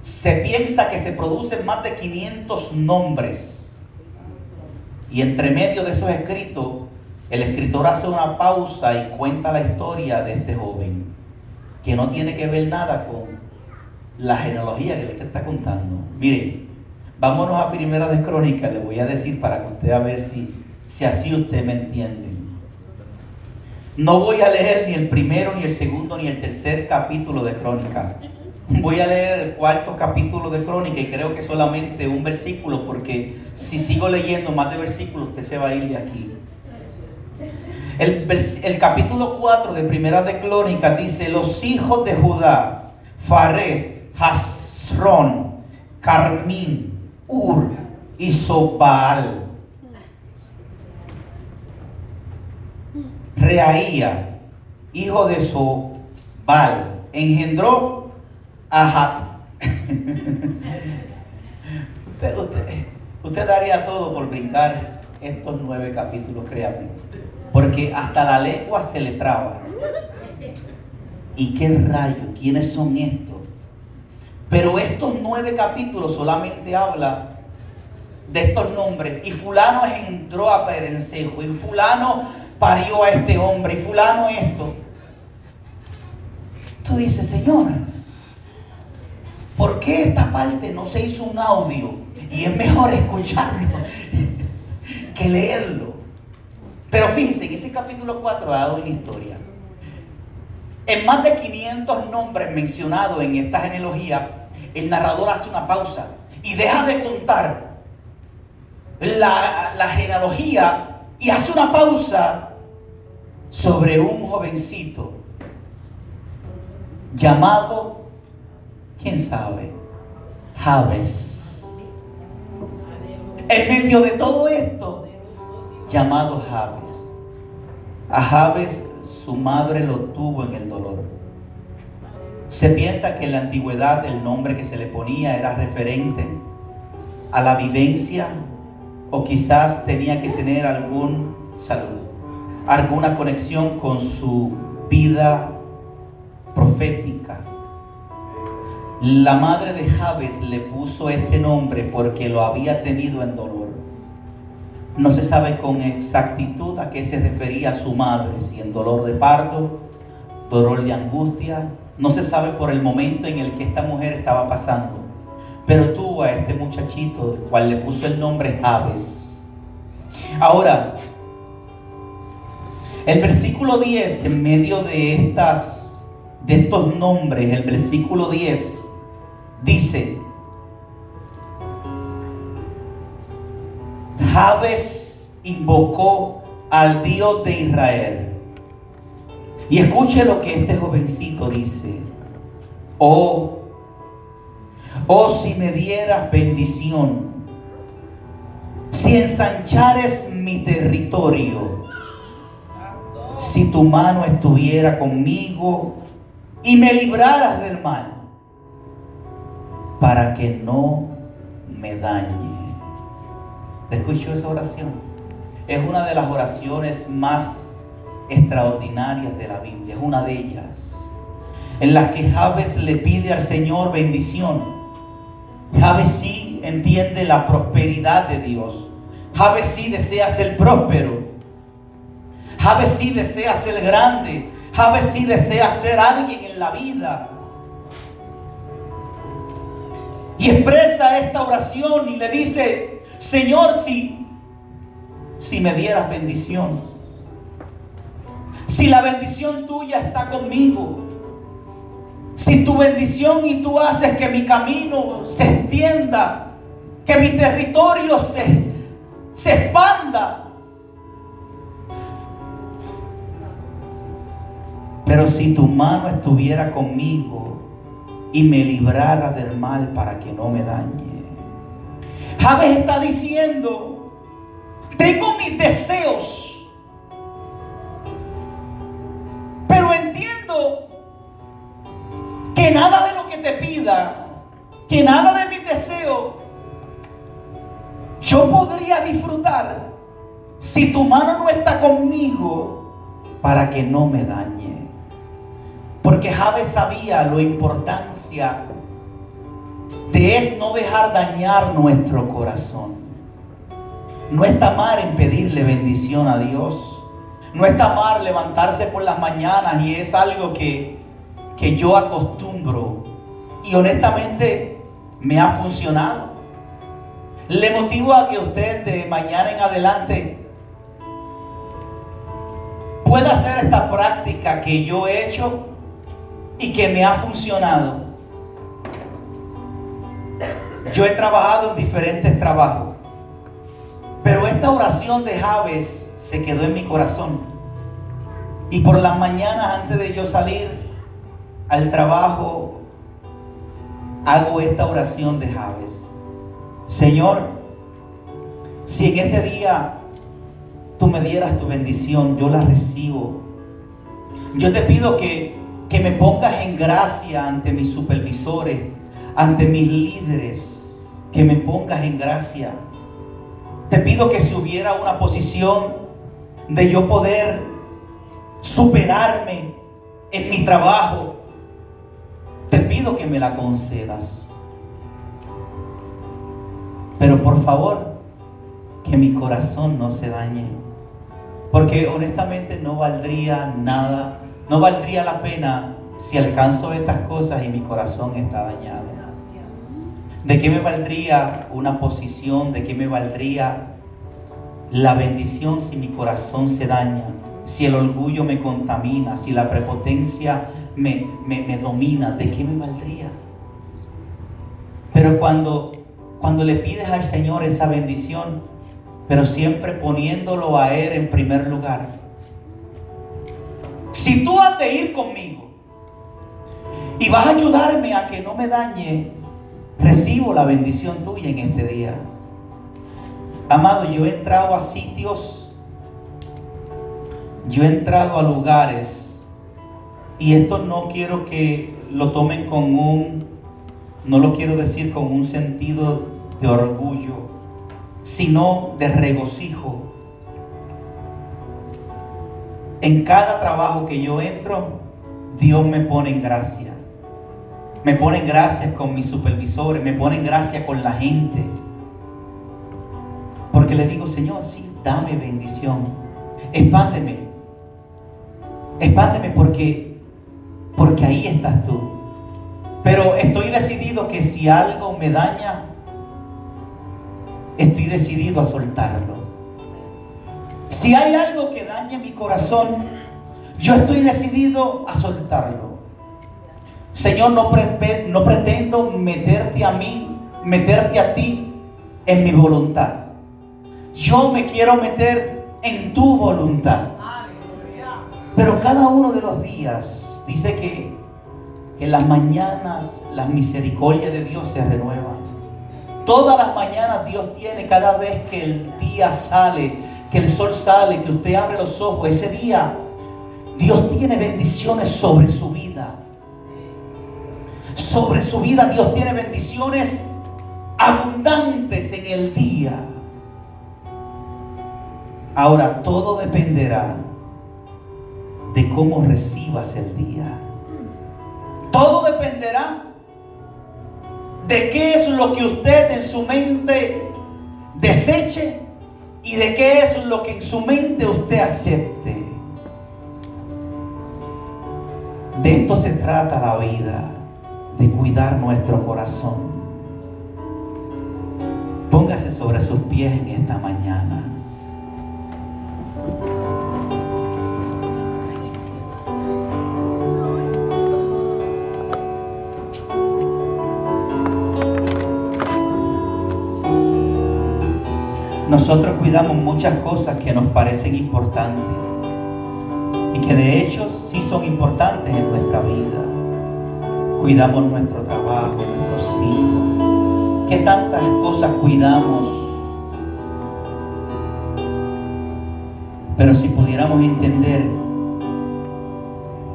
se piensa que se producen más de 500 nombres. Y entre medio de esos escritos, el escritor hace una pausa y cuenta la historia de este joven, que no tiene que ver nada con la genealogía que le está contando. Mire, vámonos a Primera de Crónica, le voy a decir para que usted a ver si, si así usted me entiende. No voy a leer ni el primero, ni el segundo, ni el tercer capítulo de Crónica. Voy a leer el cuarto capítulo de Crónica y creo que solamente un versículo, porque si sigo leyendo más de versículos, usted se va a ir de aquí. El, el capítulo 4 de Primera de Crónica dice: Los hijos de Judá, Fares, Hasrón, Carmín, Ur y Sobal. Reaía, hijo de Sobal, engendró a Hat. *laughs* usted, usted daría todo por brincar estos nueve capítulos, créame. Porque hasta la lengua se le traba. ¿Y qué rayo? ¿Quiénes son estos? Pero estos nueve capítulos solamente habla de estos nombres. Y fulano engendró a Perencejo. Y fulano parió a este hombre. Y fulano esto. Tú dices, Señor, ¿por qué esta parte no se hizo un audio? Y es mejor escucharlo *laughs* que leerlo. Pero fíjense, en ese capítulo 4 ha dado una historia. En más de 500 nombres mencionados en esta genealogía, el narrador hace una pausa y deja de contar la, la genealogía y hace una pausa sobre un jovencito llamado, ¿quién sabe? Javes. En medio de todo esto, llamado Javes. A Javes su madre lo tuvo en el dolor. Se piensa que en la antigüedad el nombre que se le ponía era referente a la vivencia o quizás tenía que tener algún salud, alguna conexión con su vida profética. La madre de Javes le puso este nombre porque lo había tenido en dolor. No se sabe con exactitud a qué se refería su madre, si en dolor de parto, dolor de angustia. No se sabe por el momento en el que esta mujer estaba pasando. Pero tuvo a este muchachito, el cual le puso el nombre Javes. Ahora, el versículo 10, en medio de estas de estos nombres, el versículo 10 dice, Javes invocó al Dios de Israel. Y escuche lo que este jovencito dice. Oh, oh si me dieras bendición, si ensanchares mi territorio, si tu mano estuviera conmigo y me libraras del mal, para que no me dañe. ¿Escuchó esa oración? Es una de las oraciones más extraordinarias de la Biblia, es una de ellas, en las que Javes le pide al Señor bendición. Javes sí entiende la prosperidad de Dios. Javes sí desea ser próspero. Javes sí desea ser grande. Javes sí desea ser alguien en la vida. Y expresa esta oración y le dice, Señor, si, si me dieras bendición, si la bendición tuya está conmigo, si tu bendición y tú haces que mi camino se extienda, que mi territorio se, se expanda. Pero si tu mano estuviera conmigo y me librara del mal para que no me dañe. Javes está diciendo, tengo mis deseos, que nada de lo que te pida, que nada de mis deseos, yo podría disfrutar si tu mano no está conmigo para que no me dañe. Porque Javes sabía la importancia de es no dejar dañar nuestro corazón. No está mal en pedirle bendición a Dios. No está mal levantarse por las mañanas y es algo que, que yo acostumbro. Y honestamente me ha funcionado. Le motivo a que usted de mañana en adelante pueda hacer esta práctica que yo he hecho y que me ha funcionado. Yo he trabajado en diferentes trabajos, pero esta oración de Javes se quedó en mi corazón. Y por las mañanas antes de yo salir al trabajo, hago esta oración de Javes. Señor, si en este día tú me dieras tu bendición, yo la recibo. Yo te pido que, que me pongas en gracia ante mis supervisores, ante mis líderes, que me pongas en gracia. Te pido que si hubiera una posición de yo poder superarme en mi trabajo, te pido que me la concedas. Pero por favor, que mi corazón no se dañe. Porque honestamente no valdría nada, no valdría la pena si alcanzo estas cosas y mi corazón está dañado. ¿De qué me valdría una posición? ¿De qué me valdría la bendición si mi corazón se daña? Si el orgullo me contamina, si la prepotencia me, me, domina, ¿de qué me valdría? Pero cuando, cuando le pides al Señor esa bendición, pero siempre poniéndolo a Él en primer lugar. Si tú has de ir conmigo y vas a ayudarme a que no me dañe, recibo la bendición tuya en este día. Amado, yo he entrado a sitios, yo he entrado a lugares, y esto no quiero que lo tomen con un, no lo quiero decir con un sentido de orgullo, sino de regocijo. En cada trabajo que yo entro, Dios me pone en gracia. Me pone en gracia con mis supervisores, me pone en gracia con la gente. Porque le digo, Señor, sí, dame bendición. Expándeme. Expándeme porque, porque ahí estás tú. Pero estoy decidido que si algo me daña, estoy decidido a soltarlo. Si hay algo que dañe mi corazón, yo estoy decidido a soltarlo. Señor, no, no pretendo meterte a mí, meterte a ti en mi voluntad. Yo me quiero meter en tu voluntad. Pero cada uno de los días dice que, que las mañanas la misericordia de Dios se renueva. Todas las mañanas Dios tiene, cada vez que el día sale, que el sol sale, que usted abre los ojos, ese día Dios tiene bendiciones sobre su vida. Sobre su vida Dios tiene bendiciones abundantes en el día. Ahora todo dependerá de cómo recibas el día. Todo dependerá de qué es lo que usted en su mente deseche y de qué es lo que en su mente usted acepte. De esto se trata la vida, de cuidar nuestro corazón. Póngase sobre sus pies en esta mañana. Nosotros cuidamos muchas cosas que nos parecen importantes y que de hecho sí son importantes en nuestra vida. Cuidamos nuestro trabajo, nuestros hijos. ¿Qué tantas cosas cuidamos? Pero si pudiéramos entender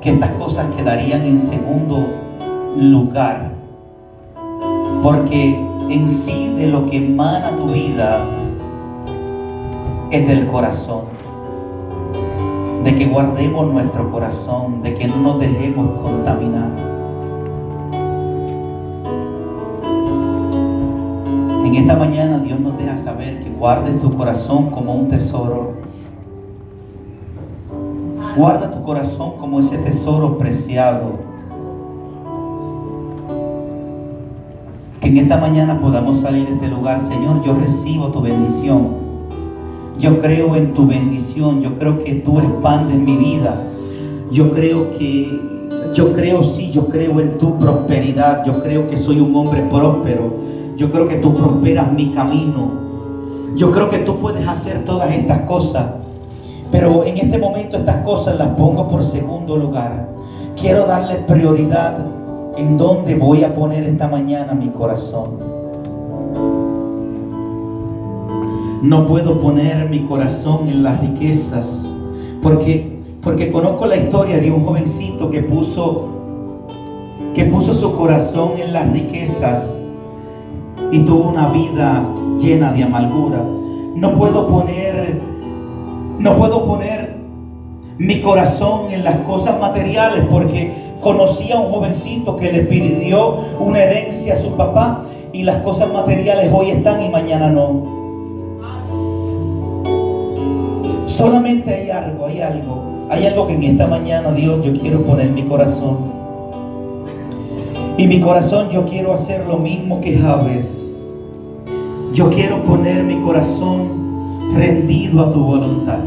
que estas cosas quedarían en segundo lugar, porque en sí de lo que emana tu vida es del corazón. De que guardemos nuestro corazón, de que no nos dejemos contaminar. En esta mañana Dios nos deja saber que guardes tu corazón como un tesoro. Guarda tu corazón como ese tesoro preciado. Que en esta mañana podamos salir de este lugar. Señor, yo recibo tu bendición. Yo creo en tu bendición. Yo creo que tú expandes mi vida. Yo creo que, yo creo sí, yo creo en tu prosperidad. Yo creo que soy un hombre próspero. Yo creo que tú prosperas mi camino. Yo creo que tú puedes hacer todas estas cosas. Pero en este momento estas cosas las pongo por segundo lugar. Quiero darle prioridad en donde voy a poner esta mañana mi corazón. No puedo poner mi corazón en las riquezas porque porque conozco la historia de un jovencito que puso que puso su corazón en las riquezas y tuvo una vida llena de amargura. No puedo poner, no puedo poner mi corazón en las cosas materiales porque conocí a un jovencito que le pidió una herencia a su papá y las cosas materiales hoy están y mañana no. Solamente hay algo, hay algo, hay algo que en esta mañana Dios yo quiero poner mi corazón. Y mi corazón yo quiero hacer lo mismo que Javes. Yo quiero poner mi corazón rendido a tu voluntad.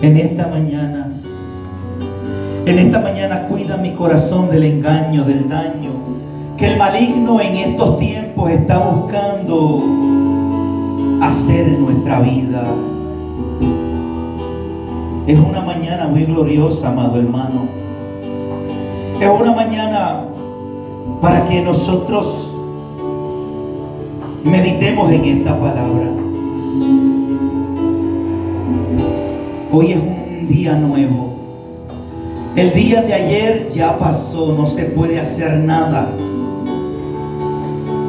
En esta mañana, en esta mañana cuida mi corazón del engaño, del daño, que el maligno en estos tiempos está buscando hacer en nuestra vida. Es una mañana muy gloriosa, amado hermano. Es una mañana para que nosotros meditemos en esta palabra. Hoy es un día nuevo. El día de ayer ya pasó, no se puede hacer nada.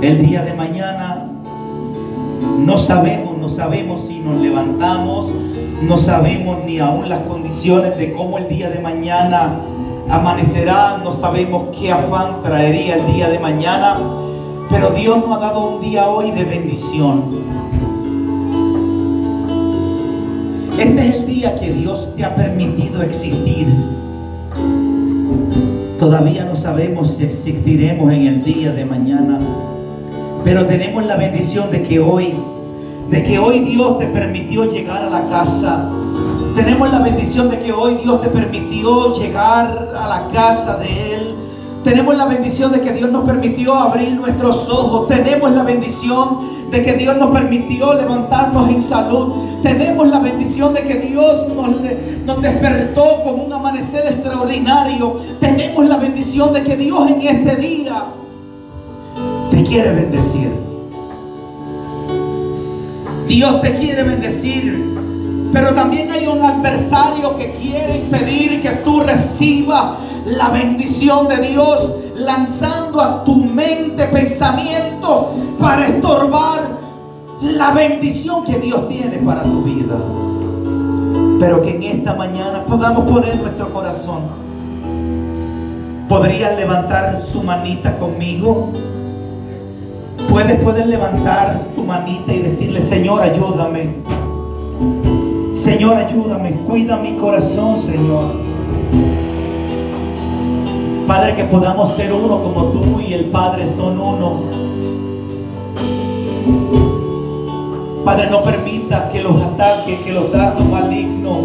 El día de mañana no sabemos, no sabemos si nos levantamos, no sabemos ni aún las condiciones de cómo el día de mañana Amanecerá, no sabemos qué afán traería el día de mañana, pero Dios nos ha dado un día hoy de bendición. Este es el día que Dios te ha permitido existir. Todavía no sabemos si existiremos en el día de mañana, pero tenemos la bendición de que hoy, de que hoy Dios te permitió llegar a la casa tenemos la bendición de que hoy Dios te permitió llegar a la casa de Él. Tenemos la bendición de que Dios nos permitió abrir nuestros ojos. Tenemos la bendición de que Dios nos permitió levantarnos en salud. Tenemos la bendición de que Dios nos, despertó con un amanecer extraordinario. Tenemos la bendición de que Dios en este día te quiere bendecir. Dios te quiere bendecir. Pero también hay un adversario que quiere impedir que tú recibas la bendición de Dios, lanzando a tu mente pensamientos para estorbar la bendición que Dios tiene para tu vida. Pero que en esta mañana podamos poner nuestro corazón. ¿Podrías levantar su manita conmigo? Puedes, puedes levantar tu manita y decirle, Señor, ayúdame. Señor, ayúdame, cuida mi corazón, Señor. Padre, que podamos ser uno como tú y el Padre son uno. Padre, no permita que los ataques, que los dardos malignos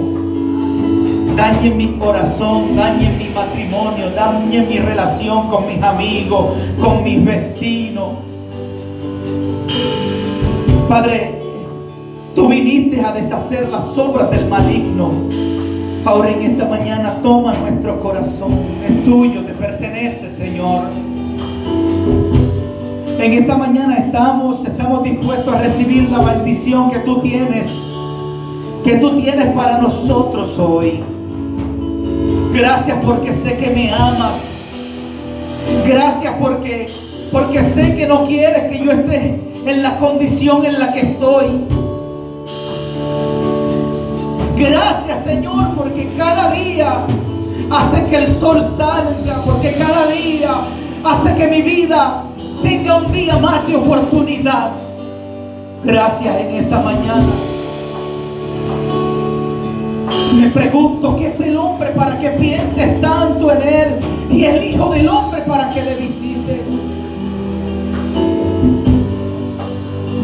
dañen mi corazón, dañen mi matrimonio, dañen mi relación con mis amigos, con mis vecinos. Padre, Tú viniste a deshacer las obras del maligno. Ahora en esta mañana toma nuestro corazón. Es tuyo, te pertenece, Señor. En esta mañana estamos, estamos dispuestos a recibir la bendición que tú tienes, que tú tienes para nosotros hoy. Gracias porque sé que me amas. Gracias porque, porque sé que no quieres que yo esté en la condición en la que estoy. Gracias Señor porque cada día hace que el sol salga, porque cada día hace que mi vida tenga un día más de oportunidad. Gracias en esta mañana. Me pregunto qué es el hombre para que pienses tanto en él y el hijo del hombre para que le visites.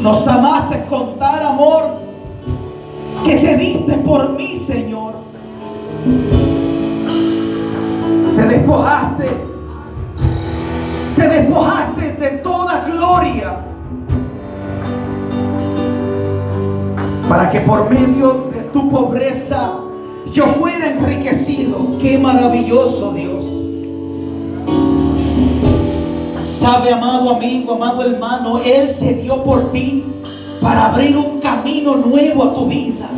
Nos amaste con tal amor que te diste por mí, Señor. Te despojaste, te despojaste de toda gloria para que por medio de tu pobreza yo fuera enriquecido. Qué maravilloso Dios. Sabe, amado amigo, amado hermano, Él se dio por ti para abrir un camino nuevo a tu vida.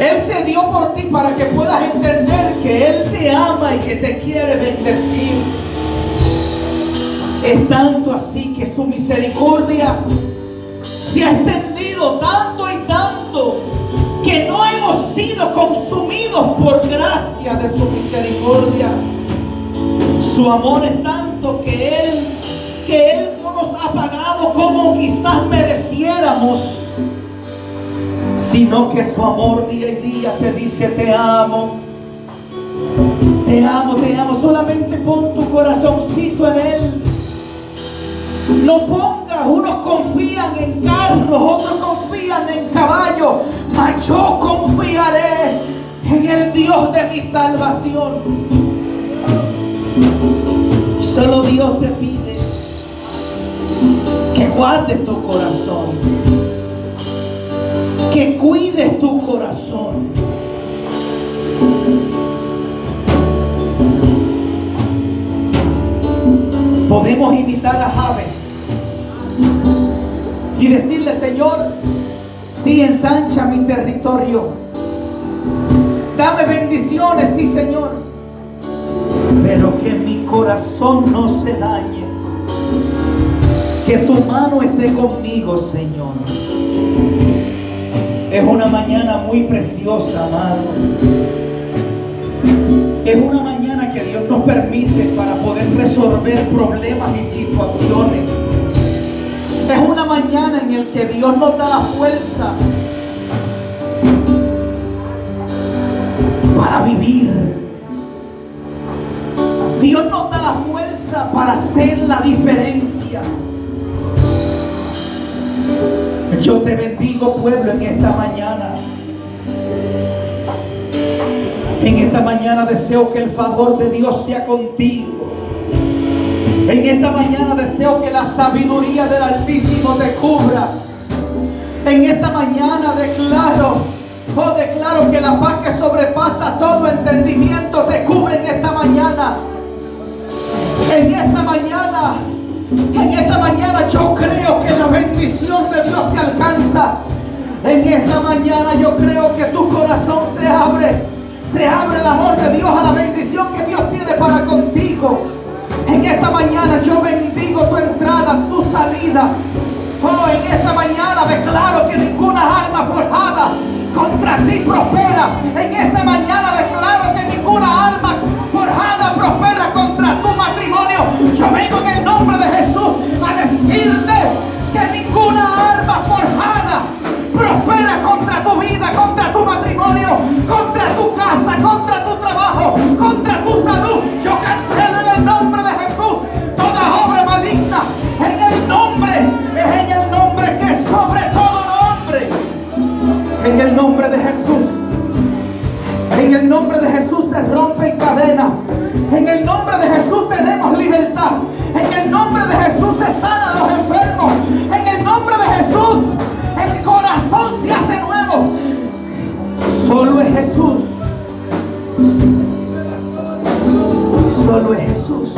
Él se dio por ti para que puedas entender que Él te ama y que te quiere bendecir. Es tanto así que su misericordia se ha extendido tanto y tanto que no hemos sido consumidos por gracia de su misericordia. Su amor es tanto que Él, que Él no nos ha pagado como quizás mereciéramos, sino que su amor día y día te dice te amo. Te amo, te amo. Solamente pon tu corazoncito en Él. No pongas, unos confían en carros, otros confían en caballos, mas yo confiaré en el Dios de mi salvación. Solo Dios te pide que guardes tu corazón, que cuides tu corazón. Podemos imitar a Javes y decirle, Señor, sí ensancha mi territorio. Dame bendiciones, sí, Señor. Pero que mi corazón no se dañe. Que tu mano esté conmigo, Señor. Es una mañana muy preciosa, amado. Es una mañana que Dios nos permite para poder resolver problemas y situaciones. Es una mañana en el que Dios nos da la fuerza para vivir. Dios nos da la fuerza para hacer la diferencia. Yo te bendigo pueblo en esta mañana. En esta mañana deseo que el favor de Dios sea contigo. En esta mañana deseo que la sabiduría del Altísimo te cubra. En esta mañana declaro, oh declaro que la paz que sobrepasa todo entendimiento te cubre en esta mañana. En esta mañana, en esta mañana yo creo que la bendición de Dios te alcanza. En esta mañana yo creo que tu corazón se abre. Se abre el amor de Dios a la bendición que Dios tiene para contigo. En esta mañana yo bendigo tu entrada, tu salida. Oh, en esta mañana declaro que ninguna arma forjada contra ti prospera. En esta mañana declaro que ninguna arma forjada prospera contra tu matrimonio. Yo vengo en el nombre de Jesús a decirte que ninguna arma forjada prospera contra tu vida, contra tu matrimonio, contra tu casa, contra tu trabajo, contra tu salud. Yo cancelo En el nombre de Jesús. En el nombre de Jesús se rompen cadenas. En el nombre de Jesús tenemos libertad. En el nombre de Jesús se sanan los enfermos. En el nombre de Jesús el corazón se hace nuevo. Solo es Jesús. Solo es Jesús.